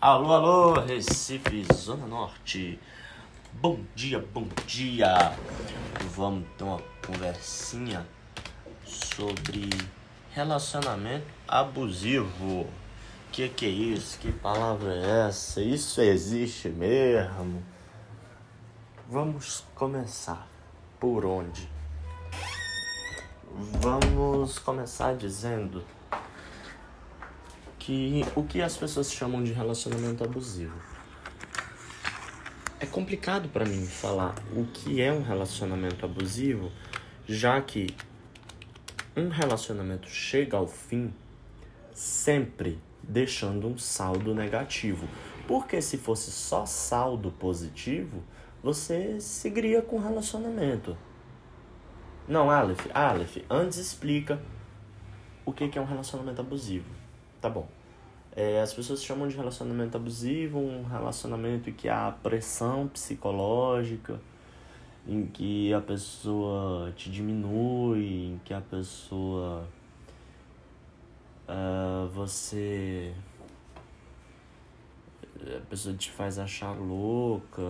Alô, alô, Recife, Zona Norte. Bom dia, bom dia. Vamos ter uma conversinha sobre relacionamento abusivo. Que que é isso? Que palavra é essa? Isso existe mesmo? Vamos começar por onde? Vamos começar dizendo que o que as pessoas chamam de relacionamento abusivo. É complicado para mim falar o que é um relacionamento abusivo, já que um relacionamento chega ao fim sempre deixando um saldo negativo. Porque se fosse só saldo positivo, você seguiria com o relacionamento. Não, Aleph, Aleph, antes explica o que é um relacionamento abusivo. Tá bom. É, as pessoas chamam de relacionamento abusivo um relacionamento em que há pressão psicológica, em que a pessoa te diminui, em que a pessoa. Uh, você. A pessoa te faz achar louca.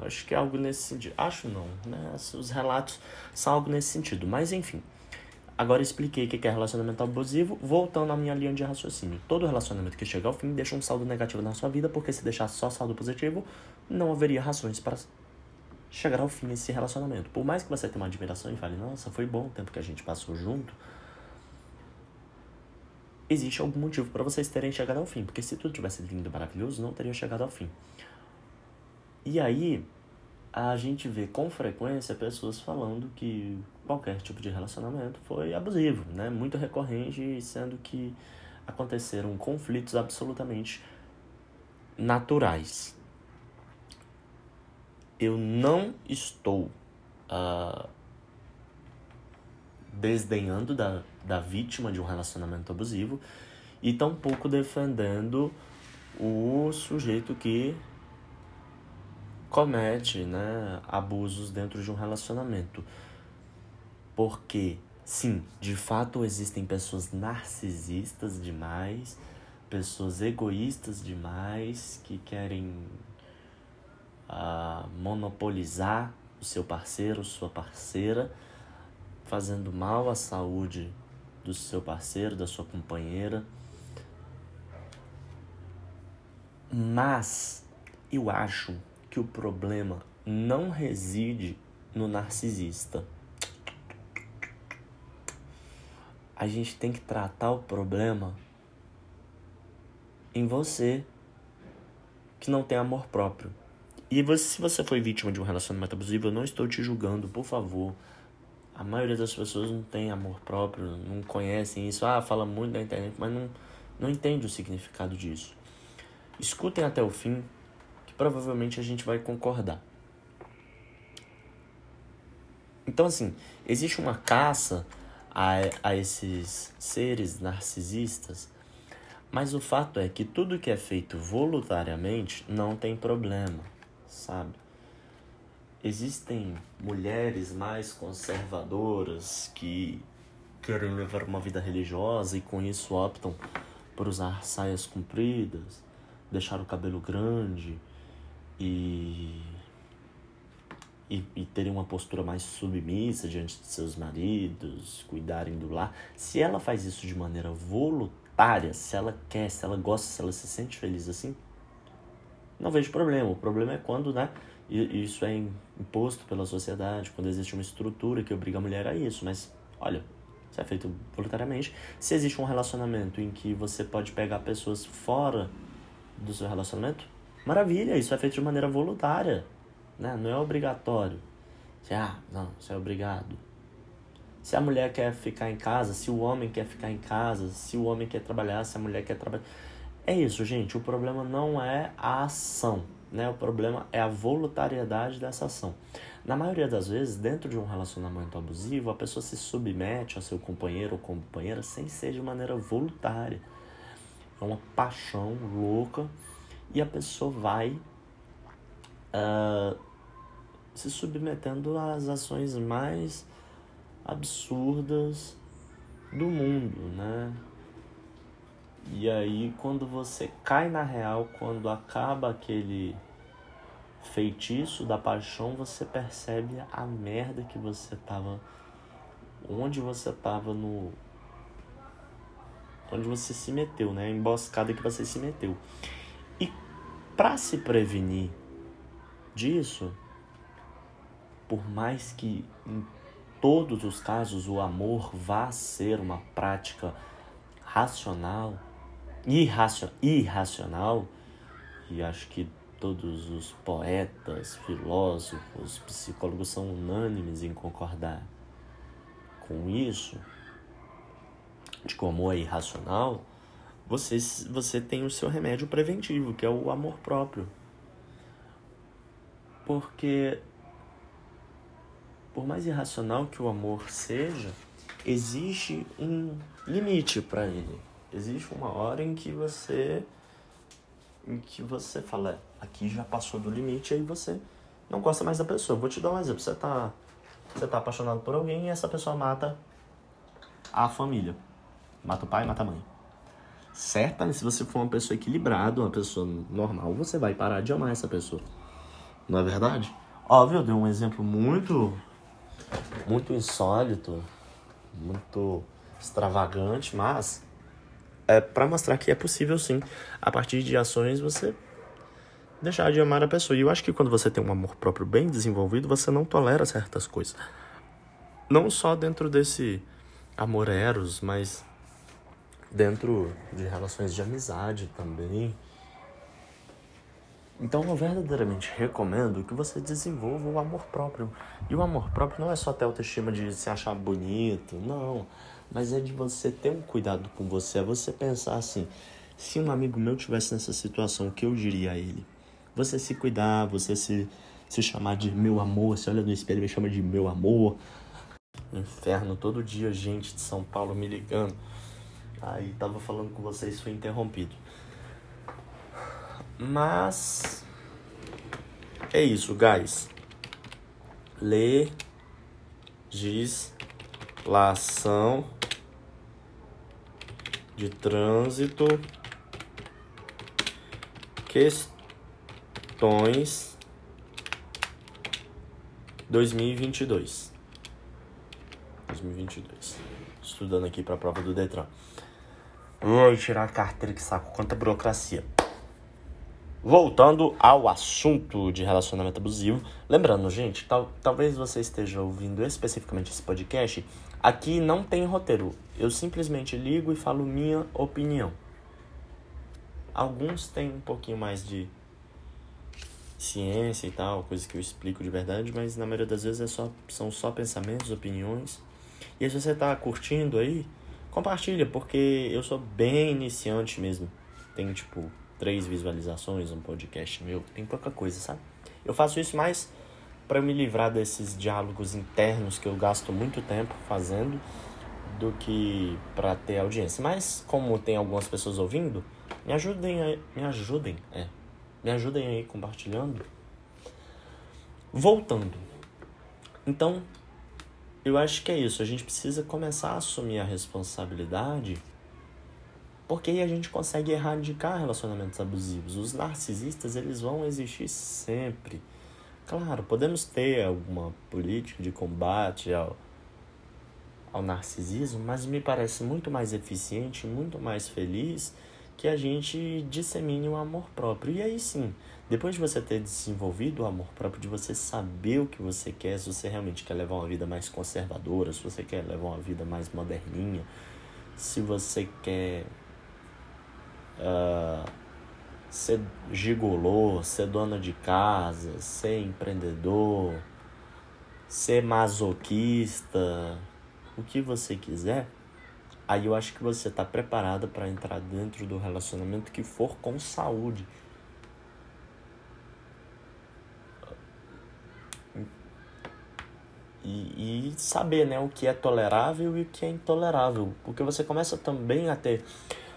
Acho que é algo nesse sentido. Acho não, né? Os relatos são algo nesse sentido. Mas enfim. Agora expliquei o que é relacionamento abusivo, voltando à minha linha de raciocínio. Todo relacionamento que chega ao fim deixa um saldo negativo na sua vida, porque se deixar só saldo positivo, não haveria razões para chegar ao fim esse relacionamento. Por mais que você tenha uma admiração e fale, nossa, foi bom o tempo que a gente passou junto, existe algum motivo para vocês terem chegado ao fim, porque se tudo tivesse lindo e maravilhoso, não teriam chegado ao fim. E aí, a gente vê com frequência pessoas falando que qualquer tipo de relacionamento foi abusivo, né? Muito recorrente, sendo que aconteceram conflitos absolutamente naturais. Eu não estou uh, desdenhando da, da vítima de um relacionamento abusivo e tampouco defendendo o sujeito que comete né, abusos dentro de um relacionamento. Porque, sim, de fato existem pessoas narcisistas demais, pessoas egoístas demais que querem uh, monopolizar o seu parceiro, sua parceira, fazendo mal à saúde do seu parceiro, da sua companheira. Mas eu acho que o problema não reside no narcisista. A gente tem que tratar o problema em você que não tem amor próprio. E você, se você foi vítima de um relacionamento abusivo, eu não estou te julgando, por favor. A maioria das pessoas não tem amor próprio, não conhecem isso. Ah, fala muito na internet, mas não, não entende o significado disso. Escutem até o fim, provavelmente a gente vai concordar. Então, assim, existe uma caça a, a esses seres narcisistas, mas o fato é que tudo que é feito voluntariamente não tem problema, sabe? Existem mulheres mais conservadoras que querem levar uma vida religiosa e com isso optam por usar saias compridas, deixar o cabelo grande, e, e, e terem uma postura mais submissa diante de seus maridos, cuidarem do lar, se ela faz isso de maneira voluntária, se ela quer, se ela gosta, se ela se sente feliz assim, não vejo problema. O problema é quando, né, isso é imposto pela sociedade, quando existe uma estrutura que obriga a mulher a isso. Mas, olha, isso é feito voluntariamente. Se existe um relacionamento em que você pode pegar pessoas fora do seu relacionamento, Maravilha, isso é feito de maneira voluntária, né? não é obrigatório. Se, ah, não, isso é obrigado. Se a mulher quer ficar em casa, se o homem quer ficar em casa, se o homem quer trabalhar, se a mulher quer trabalhar. É isso, gente. O problema não é a ação, né? O problema é a voluntariedade dessa ação. Na maioria das vezes, dentro de um relacionamento abusivo, a pessoa se submete ao seu companheiro ou companheira sem ser de maneira voluntária. É uma paixão louca e a pessoa vai uh, se submetendo às ações mais absurdas do mundo, né? E aí, quando você cai na real, quando acaba aquele feitiço da paixão, você percebe a merda que você tava. Onde você tava no. Onde você se meteu, né? A emboscada que você se meteu. Para se prevenir disso, por mais que em todos os casos o amor vá ser uma prática racional, irracio, irracional, e acho que todos os poetas, filósofos, psicólogos são unânimes em concordar com isso, de que o amor é irracional, você, você tem o seu remédio preventivo, que é o amor próprio. Porque, por mais irracional que o amor seja, existe um limite para ele. Existe uma hora em que você em que você fala, aqui já passou do limite, aí você não gosta mais da pessoa. Vou te dar um exemplo. Você tá, você tá apaixonado por alguém e essa pessoa mata a família. Mata o pai, mata a mãe. Certamente, se você for uma pessoa equilibrada, uma pessoa normal, você vai parar de amar essa pessoa. Não é verdade? Óbvio, eu dei um exemplo muito, muito insólito, muito extravagante, mas é para mostrar que é possível sim, a partir de ações, você deixar de amar a pessoa. E eu acho que quando você tem um amor próprio bem desenvolvido, você não tolera certas coisas. Não só dentro desse amor eros, mas dentro de relações de amizade também. Então eu verdadeiramente recomendo que você desenvolva o amor próprio. E o amor próprio não é só ter autoestima de se achar bonito, não mas é de você ter um cuidado com você, é você pensar assim, se um amigo meu tivesse nessa situação, o que eu diria a ele? Você se cuidar, você se, se chamar de meu amor, você olha no espelho e me chama de meu amor. Inferno, todo dia gente de São Paulo me ligando. Aí tava falando com vocês, foi interrompido. Mas é isso, guys. Legislação de trânsito, questões 2022. 2022. Estudando aqui para a prova do Detran. Vou tirar a carteira que saco, quanta burocracia. Voltando ao assunto de relacionamento abusivo, lembrando, gente, tal, talvez você esteja ouvindo especificamente esse podcast Aqui não tem roteiro. Eu simplesmente ligo e falo minha opinião. Alguns têm um pouquinho mais de ciência e tal, coisa que eu explico de verdade, mas na maioria das vezes é só, são só pensamentos, opiniões. E se você tá curtindo aí, compartilha, porque eu sou bem iniciante mesmo. Tenho tipo três visualizações um podcast meu, tem pouca coisa, sabe? Eu faço isso mais para me livrar desses diálogos internos que eu gasto muito tempo fazendo do que para ter audiência. Mas como tem algumas pessoas ouvindo, me ajudem aí, me ajudem, é. Me ajudem aí compartilhando. Voltando. Então, eu acho que é isso, a gente precisa começar a assumir a responsabilidade porque aí a gente consegue erradicar relacionamentos abusivos. Os narcisistas, eles vão existir sempre Claro, podemos ter alguma política de combate ao, ao narcisismo, mas me parece muito mais eficiente, muito mais feliz que a gente dissemine o amor próprio. E aí sim, depois de você ter desenvolvido o amor próprio, de você saber o que você quer, se você realmente quer levar uma vida mais conservadora, se você quer levar uma vida mais moderninha, se você quer. Uh, ser gigolô, ser dona de casa, ser empreendedor, ser masoquista, o que você quiser, aí eu acho que você está preparado para entrar dentro do relacionamento que for com saúde. E, e saber né, o que é tolerável e o que é intolerável. Porque você começa também a ter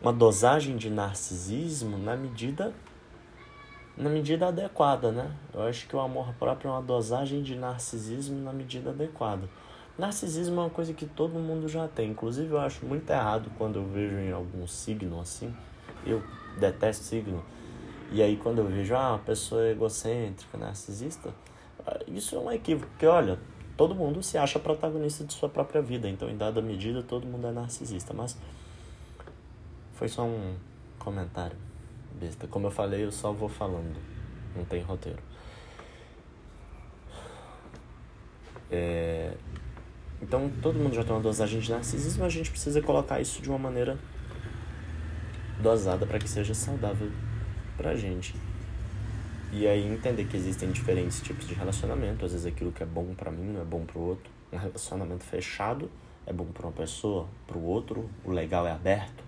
uma dosagem de narcisismo na medida na medida adequada, né? Eu acho que o amor próprio é uma dosagem de narcisismo na medida adequada. Narcisismo é uma coisa que todo mundo já tem. Inclusive, eu acho muito errado quando eu vejo em algum signo assim. Eu detesto signo. E aí, quando eu vejo, ah, uma pessoa egocêntrica, narcisista, ah, isso é um equívoco. Porque, olha, todo mundo se acha protagonista de sua própria vida. Então, em dada medida, todo mundo é narcisista. Mas foi só um comentário besta. Como eu falei, eu só vou falando. Não tem roteiro. É, então, todo mundo já tem uma dosagem de narcisismo, a gente precisa colocar isso de uma maneira dosada para que seja saudável pra gente. E aí entender que existem diferentes tipos de relacionamento, às vezes aquilo que é bom para mim não é bom pro outro. Um relacionamento fechado é bom para uma pessoa, pro outro o legal é aberto.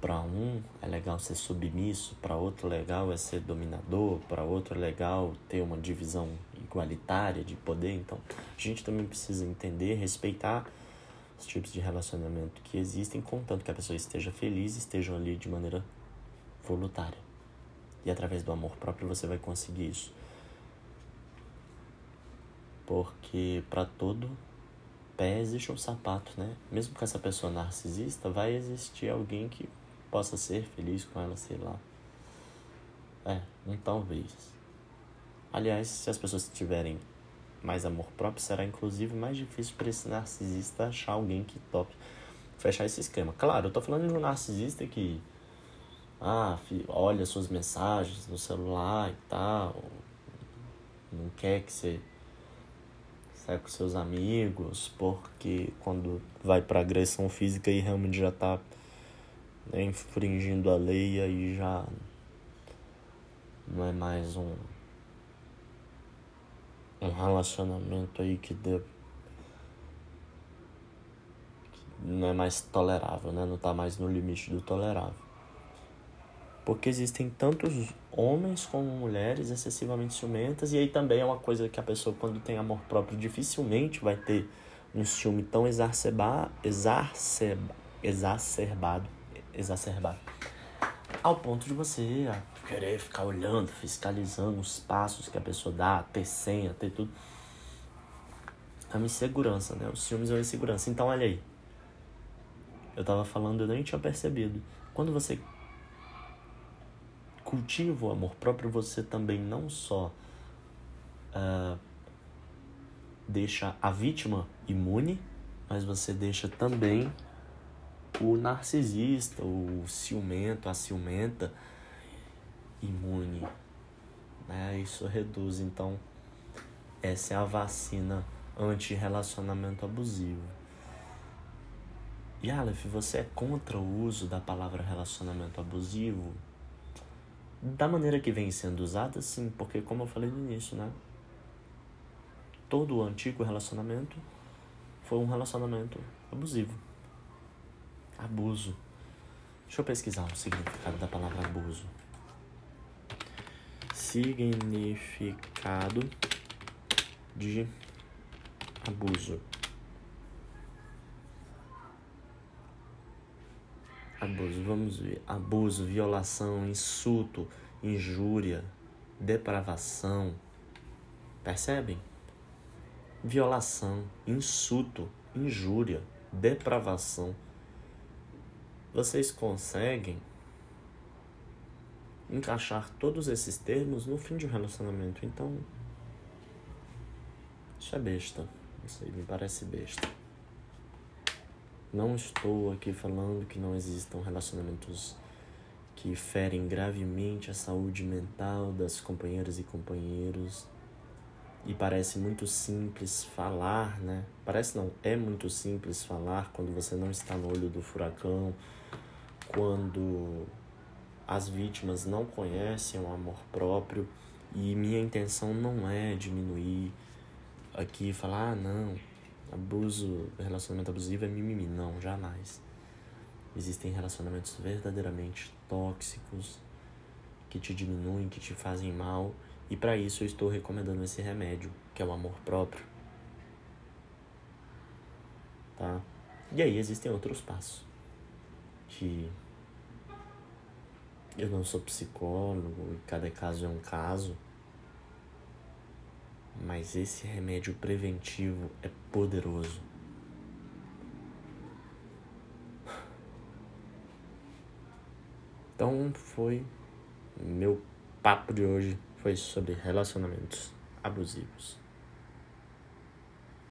Para um é legal ser submisso, para outro legal é ser dominador, para outro é legal ter uma divisão igualitária de poder. Então, a gente também precisa entender, respeitar os tipos de relacionamento que existem, contanto que a pessoa esteja feliz, estejam ali de maneira voluntária. E através do amor próprio você vai conseguir isso. Porque para todo pé existe um sapato, né? Mesmo com essa pessoa narcisista, vai existir alguém que possa ser feliz com ela, sei lá. É, um talvez. Aliás, se as pessoas tiverem mais amor próprio, será inclusive mais difícil para esse narcisista achar alguém que tope fechar esse esquema. Claro, eu tô falando de um narcisista que ah, olha suas mensagens no celular e tal, não quer que você saia com seus amigos, porque quando vai para agressão física e realmente já tá né, infringindo a lei aí já não é mais um um relacionamento aí que que não é mais tolerável, né? Não tá mais no limite do tolerável. Porque existem tantos homens como mulheres excessivamente ciumentas, e aí também é uma coisa que a pessoa, quando tem amor próprio, dificilmente vai ter um ciúme tão exacerbado, exacerbado exacerbado. Ao ponto de você querer ficar olhando, fiscalizando os passos que a pessoa dá, ter senha, ter tudo. É uma insegurança, né? Os ciúmes é uma insegurança. Então, olha aí. Eu tava falando, eu nem tinha percebido. Quando você cultiva o amor próprio, você também não só uh, deixa a vítima imune, mas você deixa também o narcisista, o ciumento, a ciumenta imune. Né? Isso reduz, então, essa é a vacina anti-relacionamento abusivo. E Aleph, você é contra o uso da palavra relacionamento abusivo? Da maneira que vem sendo usada, sim, porque como eu falei no início, né? Todo o antigo relacionamento foi um relacionamento abusivo abuso. Deixa eu pesquisar o significado da palavra abuso. Significado de abuso. Abuso, vamos ver. Abuso, violação, insulto, injúria, depravação. Percebem? Violação, insulto, injúria, depravação vocês conseguem encaixar todos esses termos no fim de um relacionamento. Então, isso é besta. Isso aí me parece besta. Não estou aqui falando que não existam relacionamentos que ferem gravemente a saúde mental das companheiras e companheiros. E parece muito simples falar, né? Parece não, é muito simples falar quando você não está no olho do furacão quando as vítimas não conhecem o amor próprio e minha intenção não é diminuir aqui e falar, ah, não, abuso, relacionamento abusivo é mimimi. Não, jamais. Existem relacionamentos verdadeiramente tóxicos que te diminuem, que te fazem mal, e para isso eu estou recomendando esse remédio, que é o amor próprio. Tá? E aí existem outros passos que eu não sou psicólogo e cada caso é um caso. mas esse remédio preventivo é poderoso. Então foi meu papo de hoje foi sobre relacionamentos abusivos.